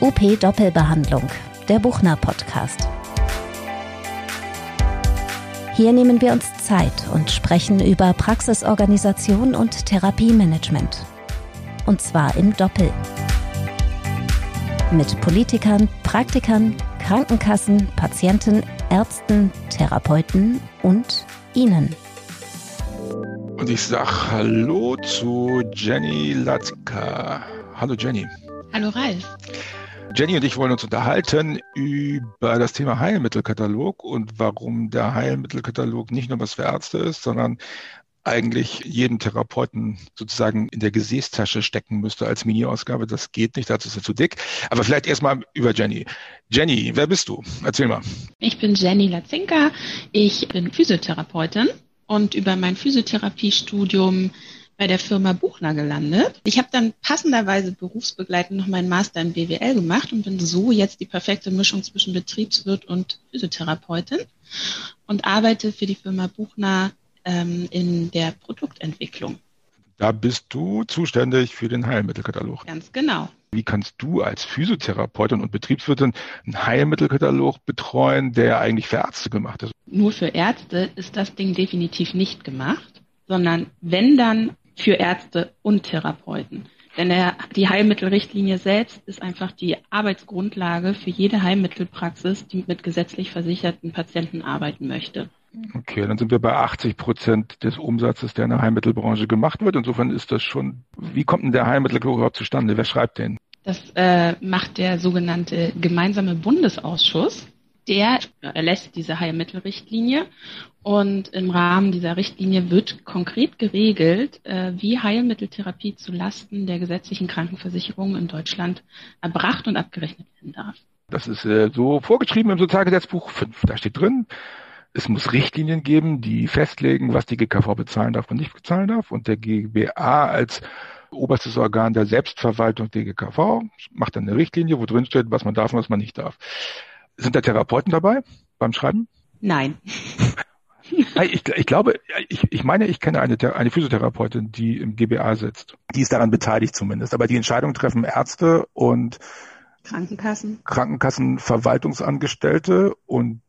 UP Doppelbehandlung, der Buchner Podcast. Hier nehmen wir uns Zeit und sprechen über Praxisorganisation und Therapiemanagement. Und zwar im Doppel. Mit Politikern, Praktikern, Krankenkassen, Patienten, Ärzten, Therapeuten und Ihnen. Und ich sage Hallo zu Jenny Latka. Hallo Jenny. Hallo Ralf. Jenny und ich wollen uns unterhalten über das Thema Heilmittelkatalog und warum der Heilmittelkatalog nicht nur was für Ärzte ist, sondern eigentlich jeden Therapeuten sozusagen in der Gesäßtasche stecken müsste als Mini-Ausgabe. Das geht nicht, dazu ist er zu dick. Aber vielleicht erstmal über Jenny. Jenny, wer bist du? Erzähl mal. Ich bin Jenny Latzinka. Ich bin Physiotherapeutin und über mein Physiotherapiestudium bei der Firma Buchner gelandet. Ich habe dann passenderweise berufsbegleitend noch meinen Master in BWL gemacht und bin so jetzt die perfekte Mischung zwischen Betriebswirt und Physiotherapeutin und arbeite für die Firma Buchner ähm, in der Produktentwicklung. Da bist du zuständig für den Heilmittelkatalog. Ganz genau. Wie kannst du als Physiotherapeutin und Betriebswirtin einen Heilmittelkatalog betreuen, der eigentlich für Ärzte gemacht ist? Nur für Ärzte ist das Ding definitiv nicht gemacht, sondern wenn dann für Ärzte und Therapeuten. Denn der, die Heilmittelrichtlinie selbst ist einfach die Arbeitsgrundlage für jede Heilmittelpraxis, die mit gesetzlich versicherten Patienten arbeiten möchte. Okay, dann sind wir bei 80 Prozent des Umsatzes, der in der Heilmittelbranche gemacht wird. Insofern ist das schon, wie kommt denn der Heilmittelkatalog überhaupt zustande? Wer schreibt den? Das äh, macht der sogenannte gemeinsame Bundesausschuss. Der erlässt diese Heilmittelrichtlinie und im Rahmen dieser Richtlinie wird konkret geregelt, äh, wie Heilmitteltherapie zu Lasten der gesetzlichen Krankenversicherung in Deutschland erbracht und abgerechnet werden darf. Das ist äh, so vorgeschrieben im Sozialgesetzbuch 5. Da steht drin, es muss Richtlinien geben, die festlegen, was die GKV bezahlen darf und nicht bezahlen darf. Und der GBA als oberstes Organ der Selbstverwaltung der GKV macht dann eine Richtlinie, wo drin steht, was man darf und was man nicht darf. Sind da Therapeuten dabei beim Schreiben? Nein. Ich, ich, glaube, ich, ich meine, ich kenne eine, eine Physiotherapeutin, die im GBA sitzt. Die ist daran beteiligt zumindest. Aber die Entscheidung treffen Ärzte und Krankenkassen. Krankenkassenverwaltungsangestellte und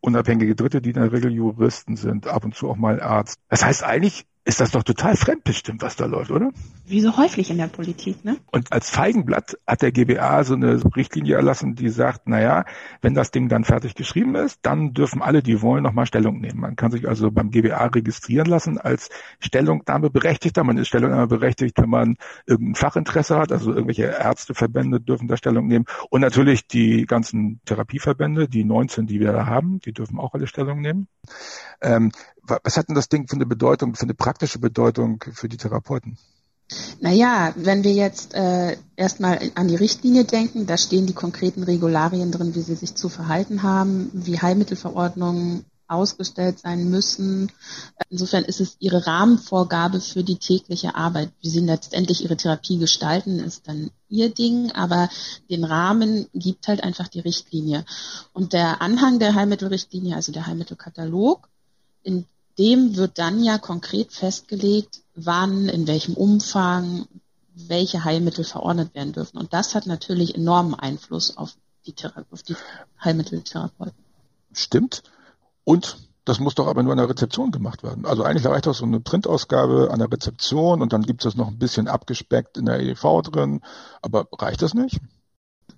unabhängige Dritte, die in der Regel Juristen sind, ab und zu auch mal Arzt. Das heißt eigentlich, ist das doch total fremdbestimmt, was da läuft, oder? Wie so häufig in der Politik, ne? Und als Feigenblatt hat der GBA so eine Richtlinie erlassen, die sagt, na ja, wenn das Ding dann fertig geschrieben ist, dann dürfen alle, die wollen, nochmal Stellung nehmen. Man kann sich also beim GBA registrieren lassen als Stellungnahmeberechtigter. Man ist Stellungnahmeberechtigt, wenn man irgendein Fachinteresse hat. Also irgendwelche Ärzteverbände dürfen da Stellung nehmen. Und natürlich die ganzen Therapieverbände, die 19, die wir da haben, die dürfen auch alle Stellung nehmen. Ähm, was hat denn das Ding für eine Bedeutung, für eine praktische Bedeutung für die Therapeuten? Naja, wenn wir jetzt äh, erstmal an die Richtlinie denken, da stehen die konkreten Regularien drin, wie sie sich zu verhalten haben, wie Heilmittelverordnungen ausgestellt sein müssen. Insofern ist es ihre Rahmenvorgabe für die tägliche Arbeit. Wie sie letztendlich ihre Therapie gestalten, ist dann ihr Ding, aber den Rahmen gibt halt einfach die Richtlinie. Und der Anhang der Heilmittelrichtlinie, also der Heilmittelkatalog, in dem wird dann ja konkret festgelegt, wann, in welchem Umfang, welche Heilmittel verordnet werden dürfen. Und das hat natürlich enormen Einfluss auf die, Thera auf die Heilmitteltherapeuten. Stimmt. Und das muss doch aber nur an der Rezeption gemacht werden. Also eigentlich reicht doch so eine Printausgabe an der Rezeption und dann gibt es das noch ein bisschen abgespeckt in der EDV drin. Aber reicht das nicht?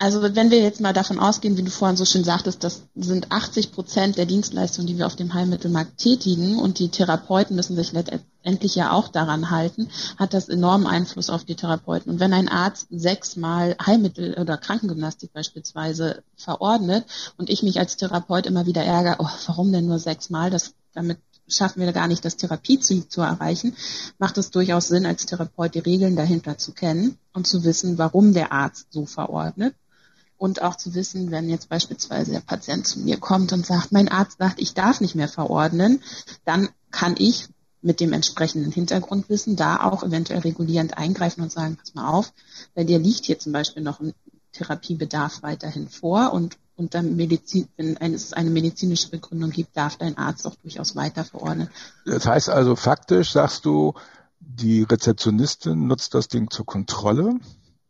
Also wenn wir jetzt mal davon ausgehen, wie du vorhin so schön sagtest, das sind 80 Prozent der Dienstleistungen, die wir auf dem Heilmittelmarkt tätigen und die Therapeuten müssen sich letztendlich ja auch daran halten, hat das enormen Einfluss auf die Therapeuten. Und wenn ein Arzt sechsmal Heilmittel oder Krankengymnastik beispielsweise verordnet und ich mich als Therapeut immer wieder ärgere, oh, warum denn nur sechsmal? Das damit schaffen wir gar nicht, das Therapieziel zu erreichen, macht es durchaus Sinn, als Therapeut die Regeln dahinter zu kennen und zu wissen, warum der Arzt so verordnet und auch zu wissen, wenn jetzt beispielsweise der Patient zu mir kommt und sagt, mein Arzt sagt, ich darf nicht mehr verordnen, dann kann ich mit dem entsprechenden Hintergrundwissen da auch eventuell regulierend eingreifen und sagen, pass mal auf, bei dir liegt hier zum Beispiel noch ein Therapiebedarf weiterhin vor und unter Medizin, wenn es eine medizinische Begründung gibt, darf dein Arzt auch durchaus weiter verordnen. Das heißt also faktisch, sagst du, die Rezeptionistin nutzt das Ding zur Kontrolle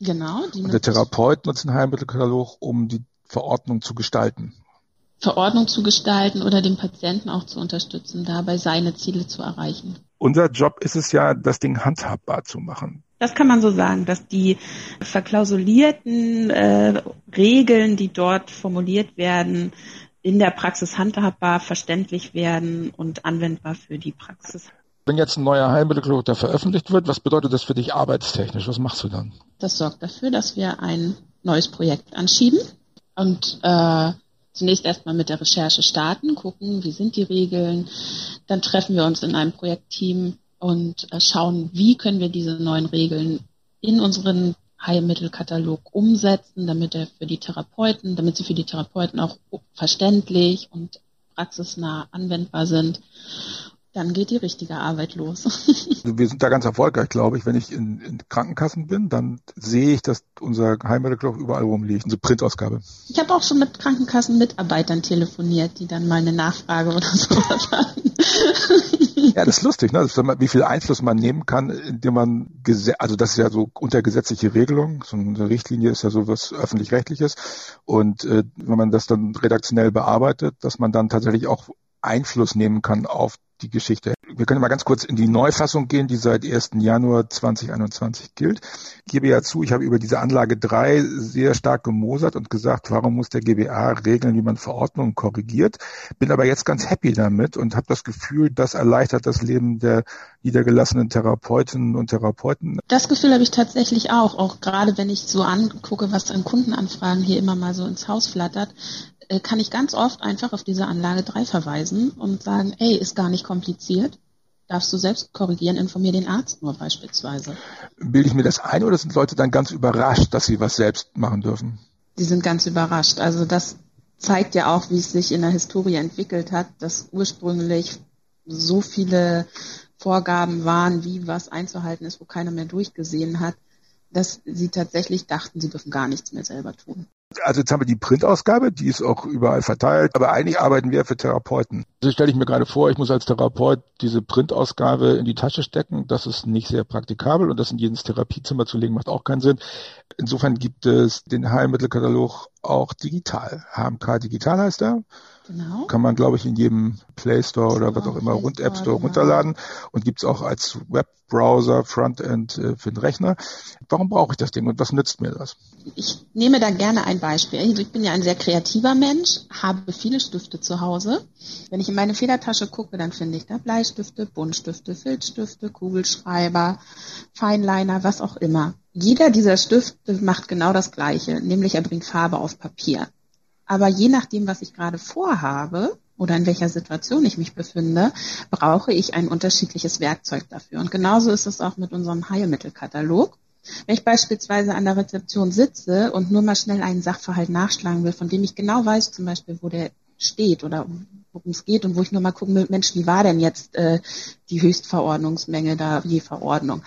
Genau. und der Therapeut nutzt den Heilmittelkatalog, um die Verordnung zu gestalten. Verordnung zu gestalten oder den Patienten auch zu unterstützen, dabei seine Ziele zu erreichen. Unser Job ist es ja, das Ding handhabbar zu machen. Das kann man so sagen, dass die verklausulierten äh, Regeln, die dort formuliert werden, in der Praxis handhabbar, verständlich werden und anwendbar für die Praxis. Wenn jetzt ein neuer Heilmittelkatalog da veröffentlicht wird, was bedeutet das für dich arbeitstechnisch? Was machst du dann? Das sorgt dafür, dass wir ein neues Projekt anschieben und äh, zunächst erstmal mit der Recherche starten, gucken, wie sind die Regeln. Dann treffen wir uns in einem Projektteam und äh, schauen, wie können wir diese neuen Regeln in unseren Heilmittelkatalog umsetzen, damit er für die Therapeuten, damit sie für die Therapeuten auch verständlich und praxisnah anwendbar sind dann geht die richtige Arbeit los. Wir sind da ganz erfolgreich, glaube ich. Wenn ich in, in Krankenkassen bin, dann sehe ich, dass unser Heilmittelkloch überall rumliegt, unsere Printausgabe. Ich habe auch schon mit Krankenkassenmitarbeitern telefoniert, die dann mal eine Nachfrage oder so hatten. Ja, das ist lustig, ne? wie viel Einfluss man nehmen kann, indem man, also das ist ja so unter gesetzliche Regelung, so eine Richtlinie ist ja so was öffentlich-rechtliches und äh, wenn man das dann redaktionell bearbeitet, dass man dann tatsächlich auch Einfluss nehmen kann auf die Geschichte. Wir können mal ganz kurz in die Neufassung gehen, die seit 1. Januar 2021 gilt. Ich gebe ja zu, ich habe über diese Anlage 3 sehr stark gemosert und gesagt, warum muss der GBA regeln, wie man Verordnungen korrigiert. Bin aber jetzt ganz happy damit und habe das Gefühl, das erleichtert das Leben der niedergelassenen Therapeutinnen und Therapeuten. Das Gefühl habe ich tatsächlich auch, auch gerade wenn ich so angucke, was an Kundenanfragen hier immer mal so ins Haus flattert, kann ich ganz oft einfach auf diese Anlage 3 verweisen und sagen, ey, ist gar nicht kompliziert. Darfst du selbst korrigieren, informier den Arzt nur beispielsweise. Bilde ich mir das ein oder sind Leute dann ganz überrascht, dass sie was selbst machen dürfen? Die sind ganz überrascht. Also das zeigt ja auch, wie es sich in der Historie entwickelt hat, dass ursprünglich so viele Vorgaben waren, wie was einzuhalten ist, wo keiner mehr durchgesehen hat, dass sie tatsächlich dachten, sie dürfen gar nichts mehr selber tun. Also jetzt haben wir die Printausgabe, die ist auch überall verteilt, aber eigentlich arbeiten wir für Therapeuten. Also stelle ich mir gerade vor, ich muss als Therapeut diese Printausgabe in die Tasche stecken. Das ist nicht sehr praktikabel und das in jedes Therapiezimmer zu legen macht auch keinen Sinn. Insofern gibt es den Heilmittelkatalog auch digital. HMK Digital heißt er. Genau. Kann man, glaube ich, in jedem Play Store oder was auch immer, rund App Store genau. runterladen und gibt's auch als Webbrowser, Frontend äh, für den Rechner. Warum brauche ich das Ding und was nützt mir das? Ich nehme da gerne ein Beispiel. Ich bin ja ein sehr kreativer Mensch, habe viele Stifte zu Hause. Wenn ich in meine Federtasche gucke, dann finde ich da Bleistifte, Buntstifte, Filzstifte, Kugelschreiber, Feinliner, was auch immer. Jeder dieser Stifte macht genau das Gleiche, nämlich er bringt Farbe auf Papier. Aber je nachdem, was ich gerade vorhabe oder in welcher Situation ich mich befinde, brauche ich ein unterschiedliches Werkzeug dafür. Und genauso ist es auch mit unserem Heilmittelkatalog. Wenn ich beispielsweise an der Rezeption sitze und nur mal schnell einen Sachverhalt nachschlagen will, von dem ich genau weiß, zum Beispiel, wo der steht oder worum es geht und wo ich nur mal gucken will, Mensch, wie war denn jetzt äh, die Höchstverordnungsmenge da je Verordnung?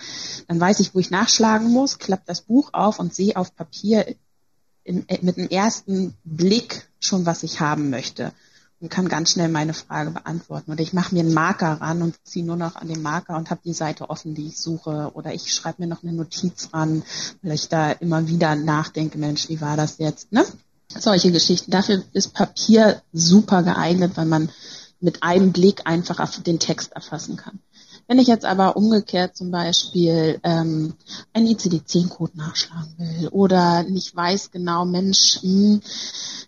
Dann weiß ich, wo ich nachschlagen muss, klappe das Buch auf und sehe auf Papier, in, äh, mit dem ersten Blick schon, was ich haben möchte und kann ganz schnell meine Frage beantworten. Oder ich mache mir einen Marker ran und ziehe nur noch an den Marker und habe die Seite offen, die ich suche. Oder ich schreibe mir noch eine Notiz ran, weil ich da immer wieder nachdenke, Mensch, wie war das jetzt? Ne? Solche Geschichten. Dafür ist Papier super geeignet, weil man mit einem Blick einfach den Text erfassen kann. Wenn ich jetzt aber umgekehrt zum Beispiel ähm, einen ICD-10-Code nachschlagen will oder nicht weiß genau, Mensch, mh, hm,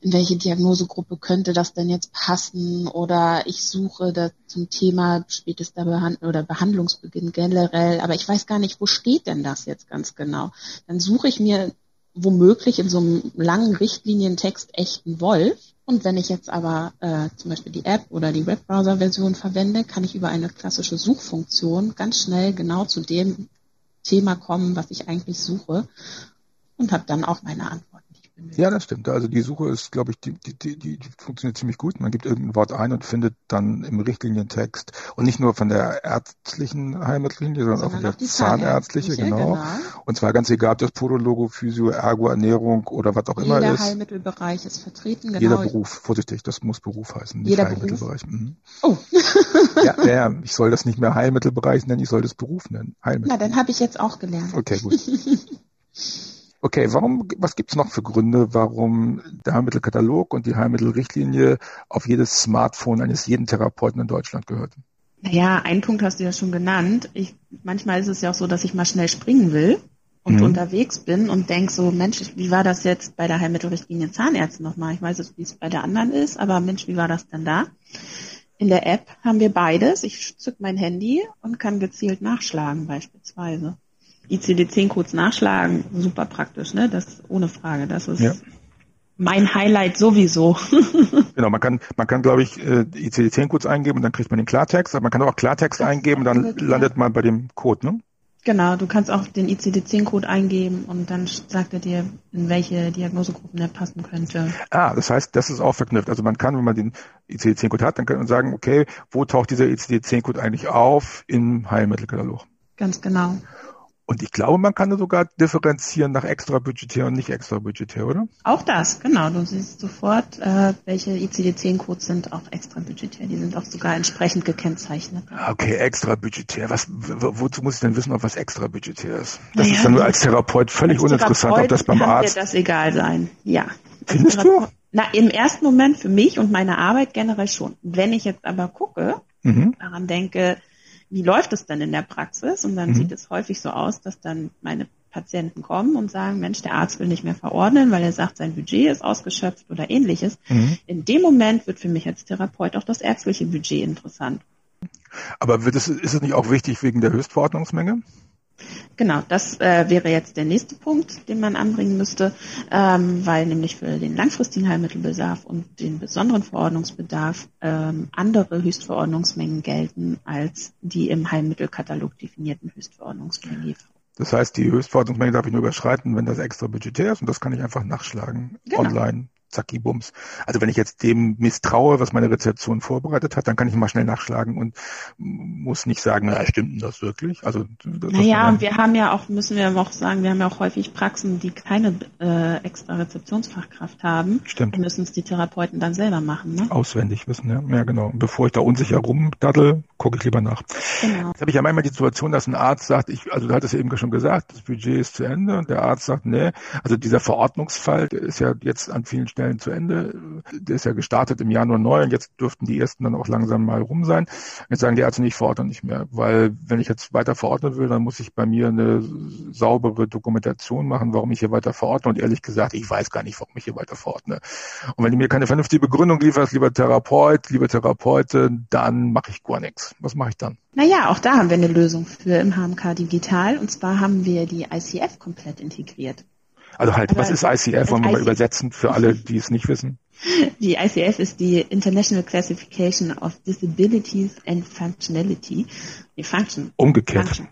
in welche Diagnosegruppe könnte das denn jetzt passen oder ich suche da zum Thema spätester Behand oder Behandlungsbeginn generell, aber ich weiß gar nicht, wo steht denn das jetzt ganz genau. Dann suche ich mir womöglich in so einem langen Richtlinientext echten Wolf und wenn ich jetzt aber äh, zum Beispiel die App oder die Webbrowser-Version verwende, kann ich über eine klassische Suchfunktion ganz schnell genau zu dem Thema kommen, was ich eigentlich suche und habe dann auch meine Antwort. Ja, das stimmt. Also die Suche ist, glaube ich, die, die, die, die funktioniert ziemlich gut. Man gibt irgendein Wort ein und findet dann im Richtlinientext und nicht nur von der ärztlichen Heilmittellinie, sondern, sondern auch von der zahnärztliche, genau. genau. Und zwar ganz egal, ob das Podologo, Physio, Ergo, Ernährung oder was auch Jeder immer ist. Jeder Heilmittelbereich ist vertreten, genau. Jeder Beruf, vorsichtig, das muss Beruf heißen, nicht Jeder Heilmittelbereich. Mhm. Oh. ja, ja, ich soll das nicht mehr Heilmittelbereich nennen, ich soll das Beruf nennen. Heilmittel. Na, dann habe ich jetzt auch gelernt. Okay, gut. Okay, warum, was gibt's noch für Gründe, warum der Heilmittelkatalog und die Heilmittelrichtlinie auf jedes Smartphone eines jeden Therapeuten in Deutschland gehört? Naja, einen Punkt hast du ja schon genannt. Ich, manchmal ist es ja auch so, dass ich mal schnell springen will und mhm. unterwegs bin und denk so, Mensch, wie war das jetzt bei der Heilmittelrichtlinie Zahnärzte nochmal? Ich weiß jetzt, wie es bei der anderen ist, aber Mensch, wie war das denn da? In der App haben wir beides. Ich zück mein Handy und kann gezielt nachschlagen beispielsweise. ICD-10-Codes nachschlagen, super praktisch, ne? Das ohne Frage. Das ist ja. mein Highlight sowieso. genau, man kann, man kann, glaube ich, äh, ICD-10-Codes eingeben und dann kriegt man den Klartext, aber man kann auch Klartext das eingeben und dann landet man bei dem Code, ne? Genau, du kannst auch den ICD-10-Code eingeben und dann sagt er dir, in welche Diagnosegruppen er passen könnte. Ah, das heißt, das ist auch verknüpft. Also man kann, wenn man den ICD-10-Code hat, dann kann man sagen, okay, wo taucht dieser ICD-10-Code eigentlich auf im Heilmittelkatalog? Ganz genau. Und ich glaube, man kann sogar differenzieren nach extrabudgetär und nicht extrabudgetär, oder? Auch das, genau. Du siehst sofort, äh, welche ICD-10-Codes sind auch extrabudgetär. Die sind auch sogar entsprechend gekennzeichnet. Ah, okay, extrabudgetär. Was, wozu muss ich denn wissen, ob was extrabudgetär ist? Das naja, ist dann nur als Therapeut völlig als uninteressant, Therapeut ob das beim kann Arzt. Dir das egal sein. Ja. Findest du? Na, im ersten Moment für mich und meine Arbeit generell schon. Wenn ich jetzt aber gucke, mhm. daran denke, wie läuft es denn in der Praxis? Und dann mhm. sieht es häufig so aus, dass dann meine Patienten kommen und sagen, Mensch, der Arzt will nicht mehr verordnen, weil er sagt, sein Budget ist ausgeschöpft oder ähnliches. Mhm. In dem Moment wird für mich als Therapeut auch das ärztliche Budget interessant. Aber wird es, ist es nicht auch wichtig wegen der Höchstverordnungsmenge? Genau, das äh, wäre jetzt der nächste Punkt, den man anbringen müsste, ähm, weil nämlich für den langfristigen Heilmittelbedarf und den besonderen Verordnungsbedarf ähm, andere Höchstverordnungsmengen gelten als die im Heilmittelkatalog definierten Höchstverordnungsmengen. Das heißt, die Höchstverordnungsmenge darf ich nur überschreiten, wenn das extra budgetär ist und das kann ich einfach nachschlagen genau. online zacki bums. Also wenn ich jetzt dem misstraue, was meine Rezeption vorbereitet hat, dann kann ich mal schnell nachschlagen und muss nicht sagen, na, stimmt denn das wirklich? Also naja, und wir haben ja auch, müssen wir auch sagen, wir haben ja auch häufig Praxen, die keine äh, extra Rezeptionsfachkraft haben. Stimmt. Müssen es die Therapeuten dann selber machen. Ne? Auswendig wissen, ja. Ja, genau. Und bevor ich da unsicher rumdaddel, gucke ich lieber nach. Genau. Jetzt habe ich ja manchmal die Situation, dass ein Arzt sagt, ich, also du hattest eben schon gesagt, das Budget ist zu Ende und der Arzt sagt, nee, also dieser Verordnungsfall der ist ja jetzt an vielen Stellen Stellen zu Ende. Der ist ja gestartet im Januar neu und jetzt dürften die ersten dann auch langsam mal rum sein. Jetzt sagen die Ärzte nicht verordnen nicht mehr, weil wenn ich jetzt weiter verordnen will, dann muss ich bei mir eine saubere Dokumentation machen, warum ich hier weiter verordne. Und ehrlich gesagt, ich weiß gar nicht, warum ich hier weiter verordne. Und wenn du mir keine vernünftige Begründung lieferst, lieber Therapeut, liebe Therapeutin, dann mache ich gar nichts. Was mache ich dann? Naja, auch da haben wir eine Lösung für im HMK Digital. Und zwar haben wir die ICF komplett integriert. Also halt, Aber was ist ICF? Wollen wir mal übersetzen für alle, die es nicht wissen? Die ICF ist die International Classification of Disabilities and Functionality. Die Function. Umgekehrt. Function.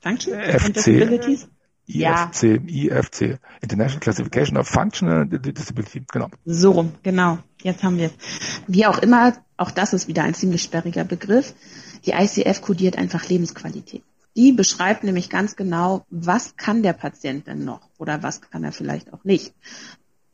Function? FC. Disabilities? IFC, ja. IFC, International Classification of Functional Disability, genau. So rum, genau. Jetzt haben wir es. Wie auch immer, auch das ist wieder ein ziemlich sperriger Begriff. Die ICF kodiert einfach Lebensqualität. Die beschreibt nämlich ganz genau, was kann der Patient denn noch oder was kann er vielleicht auch nicht.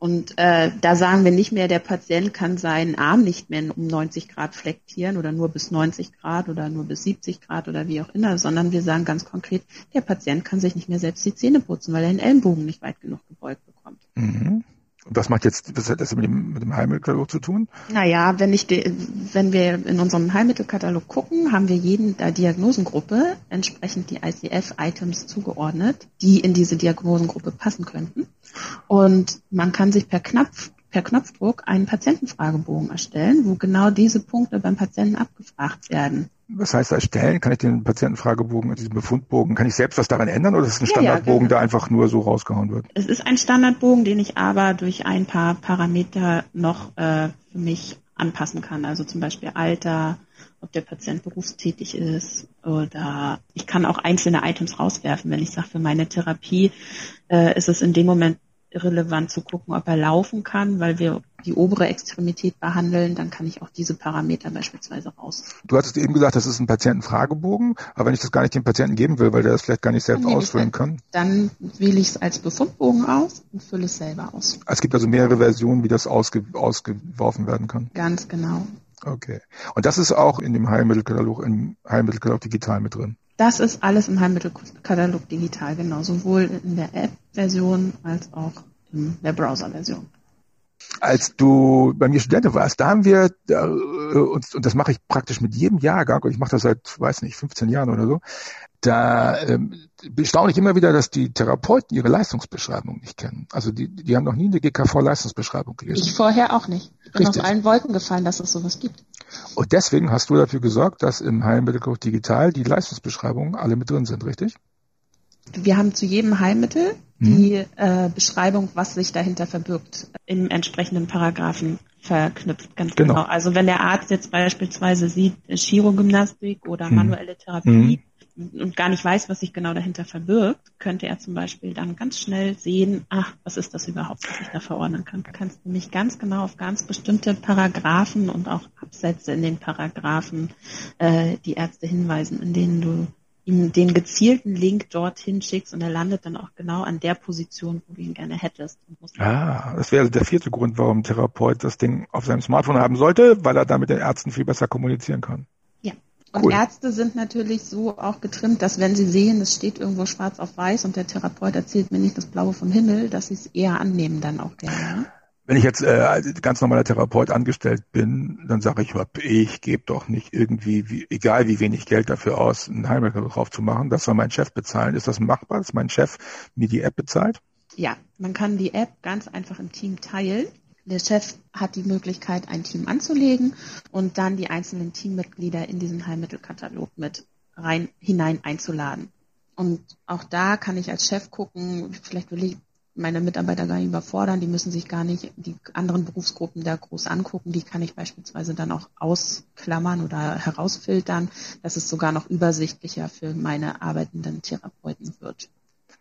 Und äh, da sagen wir nicht mehr, der Patient kann seinen Arm nicht mehr um 90 Grad flektieren oder nur bis 90 Grad oder nur bis 70 Grad oder wie auch immer, sondern wir sagen ganz konkret, der Patient kann sich nicht mehr selbst die Zähne putzen, weil er den Ellenbogen nicht weit genug gebeugt bekommt. Mhm. Und was macht jetzt, was hat das mit dem, mit dem Heilmittelkatalog zu tun? Naja, wenn ich de, wenn wir in unserem Heilmittelkatalog gucken, haben wir jeden der Diagnosengruppe entsprechend die ICF-Items zugeordnet, die in diese Diagnosengruppe passen könnten. Und man kann sich per Knopf per Knopfdruck einen Patientenfragebogen erstellen, wo genau diese Punkte beim Patienten abgefragt werden. Was heißt erstellen? Kann ich den Patientenfragebogen, diesen Befundbogen, kann ich selbst was daran ändern oder ist es ein Standardbogen, ja, ja, der einfach nur so rausgehauen wird? Es ist ein Standardbogen, den ich aber durch ein paar Parameter noch äh, für mich anpassen kann. Also zum Beispiel Alter, ob der Patient berufstätig ist oder ich kann auch einzelne Items rauswerfen. Wenn ich sage, für meine Therapie äh, ist es in dem Moment relevant zu gucken, ob er laufen kann, weil wir die obere Extremität behandeln, dann kann ich auch diese Parameter beispielsweise raus. Du hattest eben gesagt, das ist ein Patientenfragebogen, aber wenn ich das gar nicht dem Patienten geben will, weil der das vielleicht gar nicht selbst ausfüllen kann? Dann wähle ich es als Befundbogen aus und fülle es selber aus. Es gibt also mehrere Versionen, wie das ausge ausgeworfen werden kann? Ganz genau. Okay. Und das ist auch in dem Heilmittelkatalog, im Heilmittelkatalog digital mit drin? Das ist alles im Heilmittelkatalog digital, genau, sowohl in der App-Version als auch in der Browser-Version. Als du bei mir Studentin warst, da haben wir uns, und das mache ich praktisch mit jedem Jahrgang, und ich mache das seit, weiß nicht, 15 Jahren oder so, da ähm, bestaune ich immer wieder, dass die Therapeuten ihre Leistungsbeschreibung nicht kennen. Also die, die haben noch nie eine GKV-Leistungsbeschreibung gelesen. Ich vorher auch nicht. Ich bin Richtig. auf allen Wolken gefallen, dass es sowas gibt. Und deswegen hast du dafür gesorgt, dass im Heilmittelkurs Digital die Leistungsbeschreibungen alle mit drin sind, richtig? Wir haben zu jedem Heilmittel die mhm. äh, Beschreibung, was sich dahinter verbirgt, im entsprechenden Paragraphen verknüpft, ganz genau. genau. Also wenn der Arzt jetzt beispielsweise sieht, Chirogymnastik oder mhm. manuelle Therapie, und gar nicht weiß, was sich genau dahinter verbirgt, könnte er zum Beispiel dann ganz schnell sehen, ach, was ist das überhaupt, was ich da verordnen kann. Du kannst nämlich ganz genau auf ganz bestimmte Paragraphen und auch Absätze in den Paragraphen äh, die Ärzte hinweisen, in denen du ihm den gezielten Link dorthin schickst und er landet dann auch genau an der Position, wo du ihn gerne hättest. ah, das wäre der vierte Grund, warum ein Therapeut das Ding auf seinem Smartphone haben sollte, weil er damit den Ärzten viel besser kommunizieren kann. Und cool. Ärzte sind natürlich so auch getrimmt, dass wenn sie sehen, es steht irgendwo schwarz auf weiß und der Therapeut erzählt mir nicht das Blaue vom Himmel, dass sie es eher annehmen dann auch gerne. Wenn ich jetzt äh, ganz normaler Therapeut angestellt bin, dann sage ich, ich gebe doch nicht irgendwie, wie, egal wie wenig Geld dafür aus, einen Heilmittel drauf zu machen. Das soll mein Chef bezahlen. Ist das machbar, dass mein Chef mir die App bezahlt? Ja, man kann die App ganz einfach im Team teilen. Der Chef hat die Möglichkeit, ein Team anzulegen und dann die einzelnen Teammitglieder in diesen Heilmittelkatalog mit rein hinein einzuladen. Und auch da kann ich als Chef gucken, vielleicht will ich meine Mitarbeiter gar nicht überfordern, die müssen sich gar nicht die anderen Berufsgruppen da groß angucken, die kann ich beispielsweise dann auch ausklammern oder herausfiltern, dass es sogar noch übersichtlicher für meine arbeitenden Therapeuten wird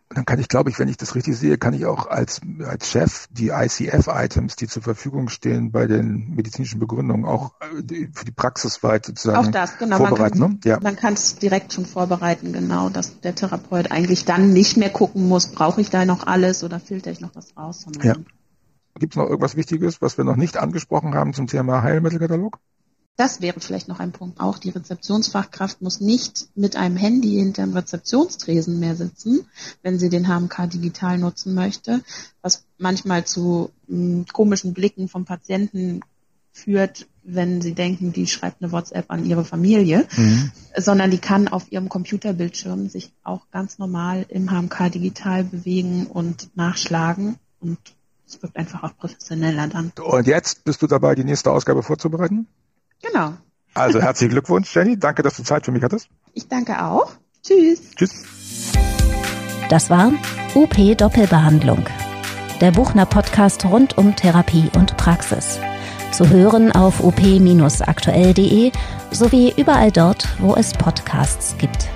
dann kann ich, glaube ich, wenn ich das richtig sehe, kann ich auch als, als Chef die ICF-Items, die zur Verfügung stehen bei den medizinischen Begründungen, auch äh, für die Praxisweit sozusagen auch das, genau. vorbereiten. Man kann, ne? ja. man es direkt schon vorbereiten, genau, dass der Therapeut eigentlich dann nicht mehr gucken muss, brauche ich da noch alles oder filter ich noch was raus. Ja. Gibt es noch irgendwas Wichtiges, was wir noch nicht angesprochen haben zum Thema Heilmittelkatalog? Das wäre vielleicht noch ein Punkt. Auch die Rezeptionsfachkraft muss nicht mit einem Handy hinterm Rezeptionstresen mehr sitzen, wenn sie den HMK digital nutzen möchte, was manchmal zu mh, hm, komischen Blicken vom Patienten führt, wenn sie denken, die schreibt eine WhatsApp an ihre Familie, mhm. sondern die kann auf ihrem Computerbildschirm sich auch ganz normal im HMK digital bewegen und nachschlagen und es wirkt einfach auch professioneller dann. Und jetzt bist du dabei, die nächste Ausgabe vorzubereiten? Genau. Also herzlichen Glückwunsch, Jenny. Danke, dass du Zeit für mich hattest. Ich danke auch. Tschüss. Tschüss. Das war UP Doppelbehandlung. Der Buchner Podcast rund um Therapie und Praxis. Zu hören auf up-aktuell.de sowie überall dort, wo es Podcasts gibt.